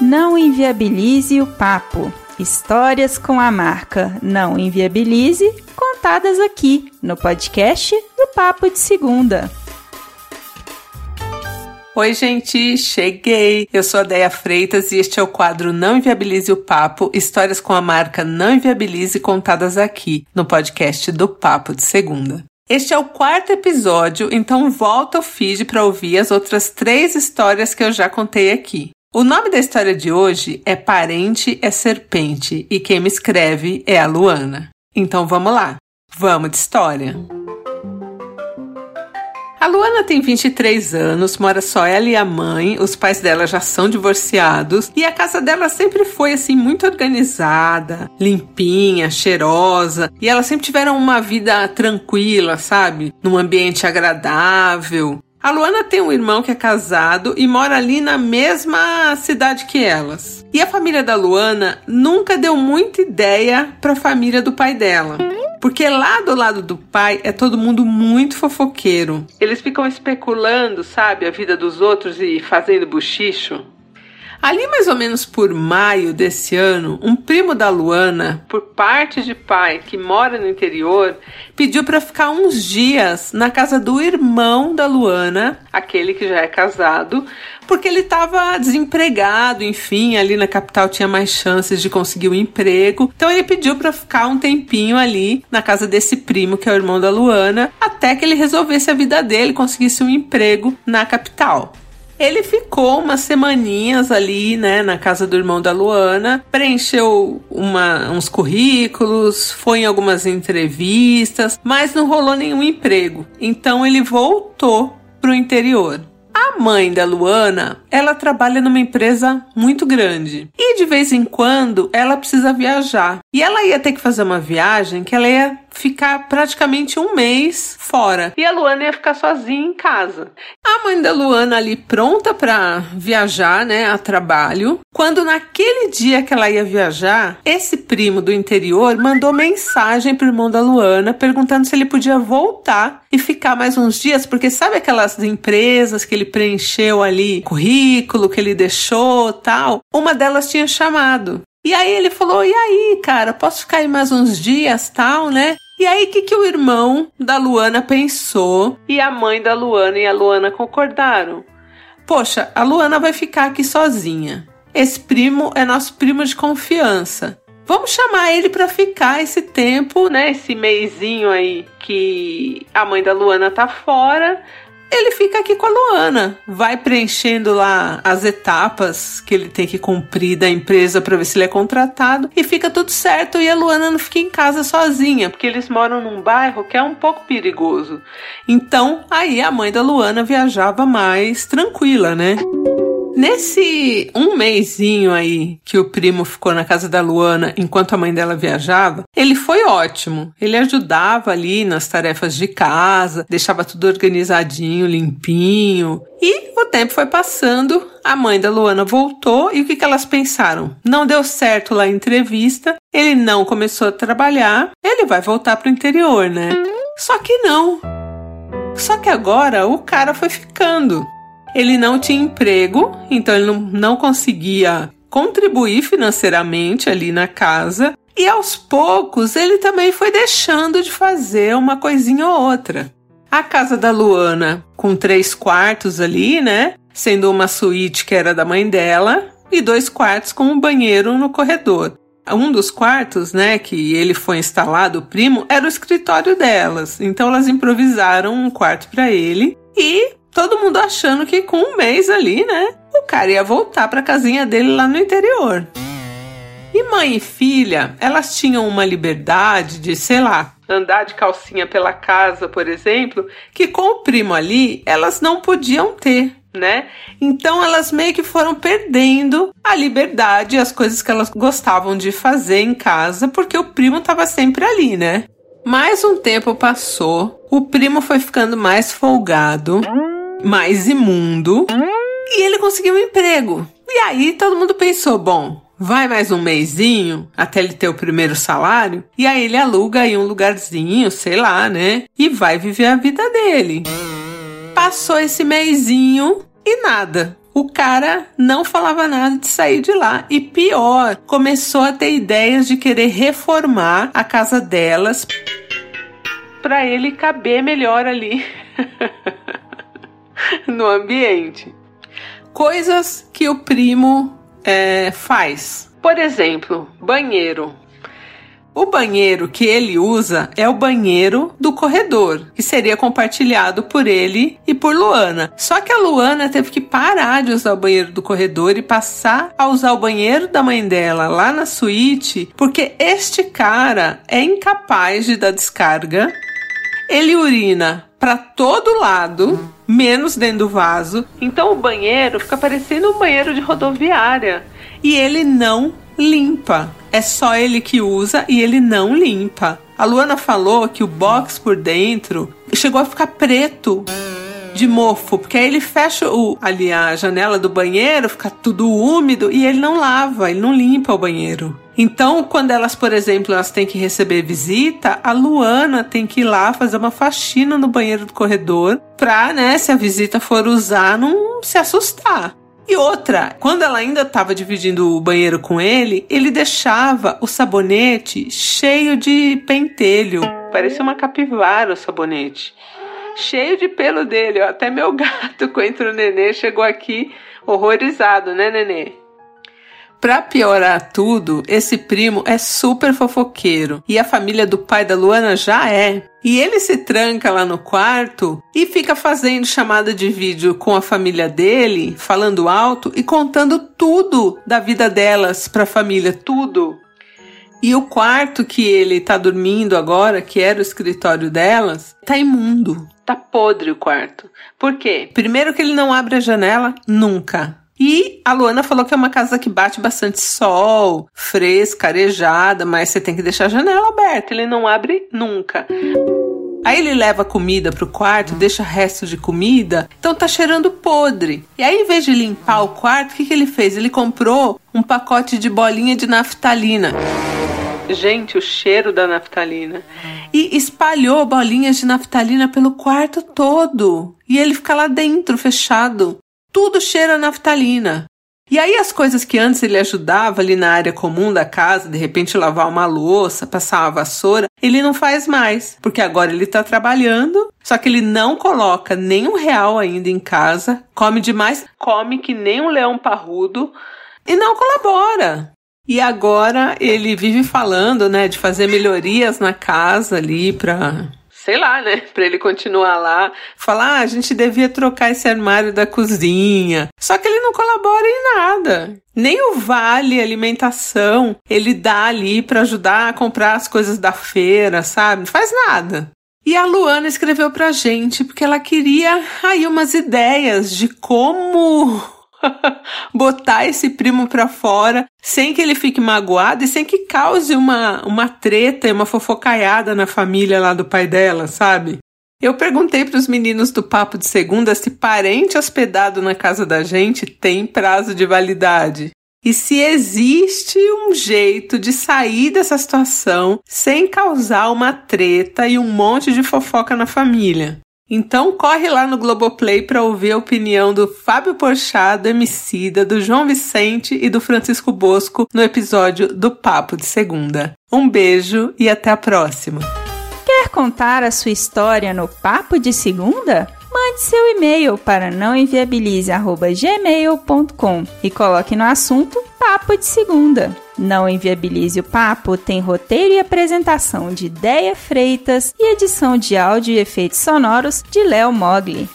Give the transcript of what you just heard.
Não inviabilize o papo. Histórias com a marca Não Inviabilize, contadas aqui no podcast do Papo de Segunda. Oi, gente, cheguei! Eu sou a Deia Freitas e este é o quadro Não Inviabilize o Papo, histórias com a marca Não Inviabilize contadas aqui no podcast do Papo de Segunda. Este é o quarto episódio, então volta ao feed para ouvir as outras três histórias que eu já contei aqui. O nome da história de hoje é Parente é Serpente e quem me escreve é a Luana. Então vamos lá, vamos de história. A Luana tem 23 anos, mora só ela e a mãe, os pais dela já são divorciados e a casa dela sempre foi assim muito organizada, limpinha, cheirosa e elas sempre tiveram uma vida tranquila, sabe? Num ambiente agradável. A Luana tem um irmão que é casado e mora ali na mesma cidade que elas. E a família da Luana nunca deu muita ideia para a família do pai dela. Porque lá do lado do pai é todo mundo muito fofoqueiro. Eles ficam especulando, sabe, a vida dos outros e fazendo buchicho. Ali, mais ou menos por maio desse ano, um primo da Luana, por parte de pai que mora no interior, pediu para ficar uns dias na casa do irmão da Luana, aquele que já é casado, porque ele estava desempregado, enfim, ali na capital tinha mais chances de conseguir um emprego. Então ele pediu para ficar um tempinho ali na casa desse primo, que é o irmão da Luana, até que ele resolvesse a vida dele, conseguisse um emprego na capital. Ele ficou umas semaninhas ali, né, na casa do irmão da Luana, preencheu uma, uns currículos, foi em algumas entrevistas, mas não rolou nenhum emprego. Então ele voltou pro interior. A mãe da Luana, ela trabalha numa empresa muito grande e de vez em quando ela precisa viajar. E ela ia ter que fazer uma viagem que ela ia ficar praticamente um mês fora. E a Luana ia ficar sozinha em casa. A mãe da Luana ali pronta para viajar, né, a trabalho. Quando naquele dia que ela ia viajar, esse primo do interior mandou mensagem pro irmão da Luana perguntando se ele podia voltar e ficar mais uns dias, porque sabe aquelas empresas que ele preencheu ali, currículo que ele deixou, tal? Uma delas tinha chamado. E aí ele falou: "E aí, cara, posso ficar aí mais uns dias, tal, né?" E aí, o que, que o irmão da Luana pensou e a mãe da Luana e a Luana concordaram? Poxa, a Luana vai ficar aqui sozinha. Esse primo é nosso primo de confiança. Vamos chamar ele para ficar esse tempo, né? Esse meizinho aí que a mãe da Luana tá fora ele fica aqui com a Luana, vai preenchendo lá as etapas que ele tem que cumprir da empresa para ver se ele é contratado e fica tudo certo e a Luana não fica em casa sozinha, porque eles moram num bairro que é um pouco perigoso. Então, aí a mãe da Luana viajava mais tranquila, né? Nesse um mêsinho aí que o primo ficou na casa da Luana enquanto a mãe dela viajava, ele foi ótimo. Ele ajudava ali nas tarefas de casa, deixava tudo organizadinho, limpinho. E o tempo foi passando, a mãe da Luana voltou e o que, que elas pensaram? Não deu certo lá a entrevista, ele não começou a trabalhar, ele vai voltar pro interior, né? Só que não. Só que agora o cara foi ficando. Ele não tinha emprego, então ele não, não conseguia contribuir financeiramente ali na casa. E aos poucos ele também foi deixando de fazer uma coisinha ou outra. A casa da Luana, com três quartos ali, né? Sendo uma suíte que era da mãe dela, e dois quartos com um banheiro no corredor. Um dos quartos, né, que ele foi instalado, o primo, era o escritório delas. Então elas improvisaram um quarto para ele e todo mundo achando que com um mês ali, né, o cara ia voltar para a casinha dele lá no interior. E mãe e filha, elas tinham uma liberdade de, sei lá, andar de calcinha pela casa, por exemplo, que com o primo ali elas não podiam ter, né? Então elas meio que foram perdendo a liberdade e as coisas que elas gostavam de fazer em casa, porque o primo estava sempre ali, né? Mais um tempo passou, o primo foi ficando mais folgado mais imundo e ele conseguiu um emprego. E aí todo mundo pensou: bom, vai mais um mêsinho até ele ter o primeiro salário e aí ele aluga aí um lugarzinho, sei lá, né? E vai viver a vida dele. Passou esse mêsinho e nada. o cara não falava nada de sair de lá. E pior, começou a ter ideias de querer reformar a casa delas para ele caber melhor ali no ambiente. Coisas que o primo é, faz. Por exemplo, banheiro. O banheiro que ele usa é o banheiro do corredor, que seria compartilhado por ele e por Luana. Só que a Luana teve que parar de usar o banheiro do corredor e passar a usar o banheiro da mãe dela lá na suíte, porque este cara é incapaz de dar descarga. Ele urina para todo lado, menos dentro do vaso. Então o banheiro fica parecendo um banheiro de rodoviária e ele não limpa. É só ele que usa e ele não limpa. A Luana falou que o box por dentro chegou a ficar preto de mofo, porque aí ele fecha o, ali a janela do banheiro, fica tudo úmido e ele não lava, ele não limpa o banheiro. Então, quando elas, por exemplo, elas têm que receber visita, a Luana tem que ir lá fazer uma faxina no banheiro do corredor pra, né, se a visita for usar, não se assustar. E outra, quando ela ainda estava dividindo o banheiro com ele, ele deixava o sabonete cheio de pentelho. Parecia uma capivara o sabonete. Cheio de pelo dele, ó. Até meu gato, coentro nenê, chegou aqui horrorizado, né, nenê? Pra piorar tudo, esse primo é super fofoqueiro e a família do pai da Luana já é. E ele se tranca lá no quarto e fica fazendo chamada de vídeo com a família dele, falando alto e contando tudo da vida delas pra família, tudo. E o quarto que ele tá dormindo agora, que era o escritório delas, tá imundo. Tá podre o quarto. Por quê? Primeiro que ele não abre a janela nunca. E a Luana falou que é uma casa que bate bastante sol, fresca, arejada, mas você tem que deixar a janela aberta, ele não abre nunca. Aí ele leva comida pro quarto, deixa resto de comida, então tá cheirando podre. E aí, em vez de limpar o quarto, o que, que ele fez? Ele comprou um pacote de bolinha de naftalina. Gente, o cheiro da naftalina. E espalhou bolinhas de naftalina pelo quarto todo. E ele fica lá dentro, fechado tudo cheira a naftalina. E aí as coisas que antes ele ajudava ali na área comum da casa, de repente lavar uma louça, passar uma vassoura, ele não faz mais, porque agora ele está trabalhando, só que ele não coloca nem um real ainda em casa, come demais, come que nem um leão parrudo e não colabora. E agora ele vive falando, né, de fazer melhorias na casa ali para sei lá, né? Pra ele continuar lá. Falar, ah, a gente devia trocar esse armário da cozinha. Só que ele não colabora em nada. Nem o vale alimentação ele dá ali para ajudar a comprar as coisas da feira, sabe? Não faz nada. E a Luana escreveu pra gente porque ela queria aí umas ideias de como botar esse primo pra fora sem que ele fique magoado e sem que cause uma, uma treta e uma fofocaiada na família lá do pai dela, sabe? Eu perguntei para os meninos do Papo de Segunda se parente hospedado na casa da gente tem prazo de validade. E se existe um jeito de sair dessa situação sem causar uma treta e um monte de fofoca na família. Então corre lá no Globoplay para ouvir a opinião do Fábio Porchat, do Emicida, do João Vicente e do Francisco Bosco no episódio do Papo de Segunda. Um beijo e até a próxima. Quer contar a sua história no Papo de Segunda? Mande seu e-mail para nãoenviabilize@gmail.com e coloque no assunto Papo de Segunda. Não Inviabilize o Papo tem roteiro e apresentação de Ideia Freitas e edição de áudio e efeitos sonoros de Léo Mogli.